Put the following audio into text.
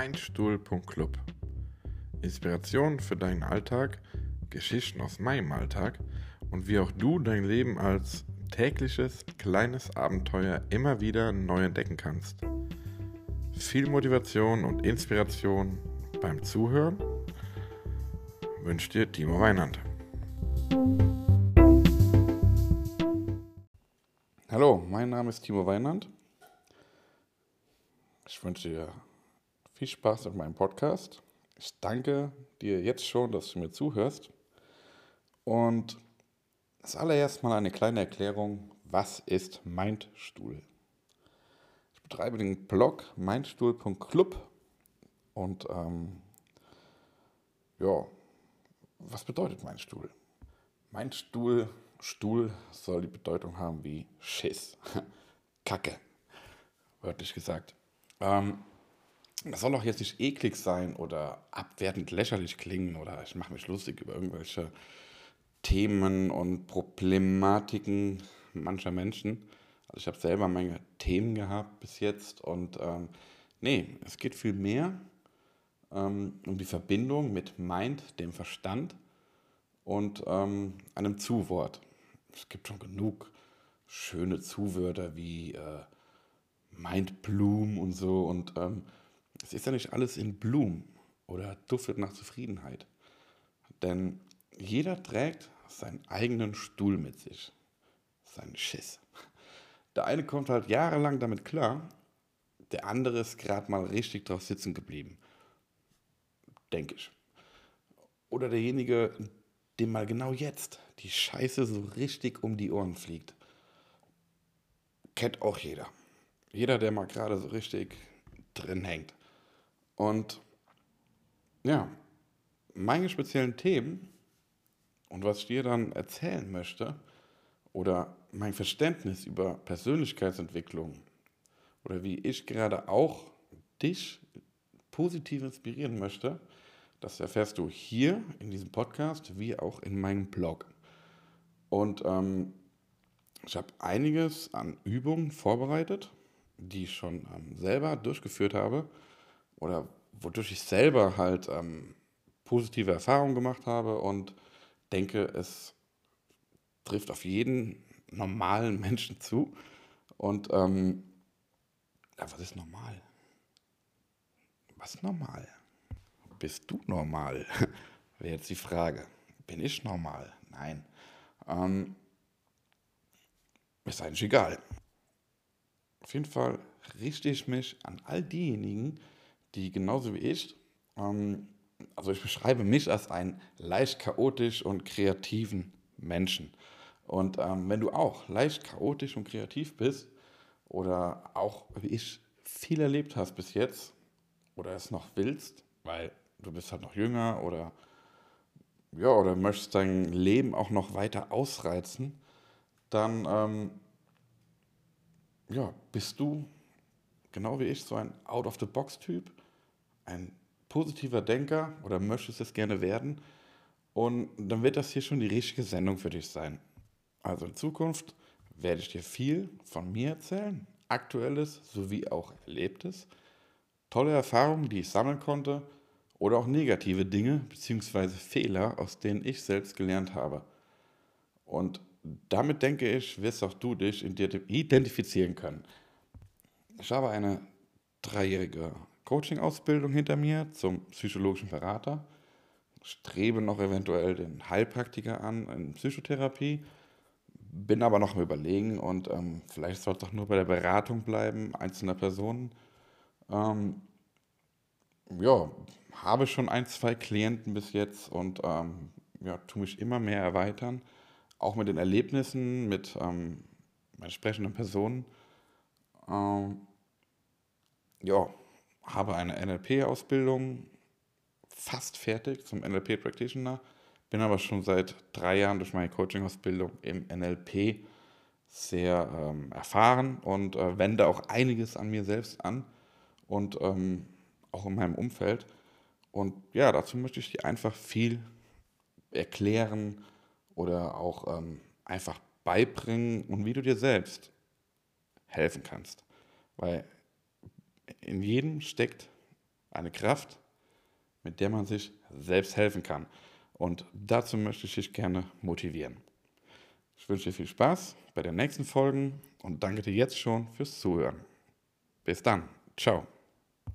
meinstuhl.club. Inspiration für deinen Alltag, Geschichten aus meinem Alltag und wie auch du dein Leben als tägliches kleines Abenteuer immer wieder neu entdecken kannst. Viel Motivation und Inspiration beim Zuhören wünscht dir Timo Weinand. Hallo, mein Name ist Timo Weinand. Ich wünsche dir viel Spaß mit meinem Podcast. Ich danke dir jetzt schon, dass du mir zuhörst. Und das allererst mal eine kleine Erklärung, was ist Mindstuhl? Ich betreibe den Blog mindstuhl.club und ähm, ja, was bedeutet Mindstuhl? Mindstuhl, Stuhl soll die Bedeutung haben wie Schiss, Kacke, wörtlich gesagt. Ähm, das soll auch jetzt nicht eklig sein oder abwertend lächerlich klingen oder ich mache mich lustig über irgendwelche Themen und Problematiken mancher Menschen. Also ich habe selber meine Themen gehabt bis jetzt und ähm, nee, es geht viel mehr ähm, um die Verbindung mit Mind, dem Verstand und ähm, einem Zuwort. Es gibt schon genug schöne Zuwörter wie äh, Mindbloom und so und ähm, es ist ja nicht alles in Blum oder duftet nach Zufriedenheit. Denn jeder trägt seinen eigenen Stuhl mit sich. Seinen Schiss. Der eine kommt halt jahrelang damit klar, der andere ist gerade mal richtig drauf sitzen geblieben. Denke ich. Oder derjenige, dem mal genau jetzt die Scheiße so richtig um die Ohren fliegt. Kennt auch jeder. Jeder, der mal gerade so richtig drin hängt. Und ja, meine speziellen Themen und was ich dir dann erzählen möchte oder mein Verständnis über Persönlichkeitsentwicklung oder wie ich gerade auch dich positiv inspirieren möchte, das erfährst du hier in diesem Podcast wie auch in meinem Blog. Und ähm, ich habe einiges an Übungen vorbereitet, die ich schon ähm, selber durchgeführt habe oder wodurch ich selber halt ähm, positive Erfahrungen gemacht habe und denke, es trifft auf jeden normalen Menschen zu. Und ähm, ja, was ist normal? Was ist normal? Bist du normal? Wäre jetzt die Frage. Bin ich normal? Nein. Ähm, ist eigentlich egal. Auf jeden Fall richte ich mich an all diejenigen, die genauso wie ich, ähm, also ich beschreibe mich als einen leicht chaotisch und kreativen Menschen. Und ähm, wenn du auch leicht chaotisch und kreativ bist oder auch wie ich viel erlebt hast bis jetzt oder es noch willst, weil du bist halt noch jünger oder ja oder möchtest dein Leben auch noch weiter ausreizen, dann ähm, ja, bist du genau wie ich so ein Out-of-the-Box-Typ ein positiver Denker oder möchtest es gerne werden. Und dann wird das hier schon die richtige Sendung für dich sein. Also in Zukunft werde ich dir viel von mir erzählen, aktuelles sowie auch erlebtes, tolle Erfahrungen, die ich sammeln konnte oder auch negative Dinge bzw. Fehler, aus denen ich selbst gelernt habe. Und damit denke ich, wirst auch du dich identifizieren können. Ich habe eine dreijährige Coaching-Ausbildung hinter mir zum psychologischen Berater, strebe noch eventuell den Heilpraktiker an in Psychotherapie, bin aber noch im Überlegen und ähm, vielleicht soll es doch nur bei der Beratung bleiben, einzelner Personen. Ähm, ja, habe schon ein, zwei Klienten bis jetzt und ähm, ja, tue mich immer mehr erweitern, auch mit den Erlebnissen, mit entsprechenden Personen. Ähm, ja, habe eine NLP-Ausbildung fast fertig zum NLP Practitioner, bin aber schon seit drei Jahren durch meine Coaching-Ausbildung im NLP sehr ähm, erfahren und äh, wende auch einiges an mir selbst an und ähm, auch in meinem Umfeld. Und ja, dazu möchte ich dir einfach viel erklären oder auch ähm, einfach beibringen und wie du dir selbst helfen kannst. Weil in jedem steckt eine Kraft, mit der man sich selbst helfen kann. Und dazu möchte ich dich gerne motivieren. Ich wünsche dir viel Spaß bei den nächsten Folgen und danke dir jetzt schon fürs Zuhören. Bis dann. Ciao.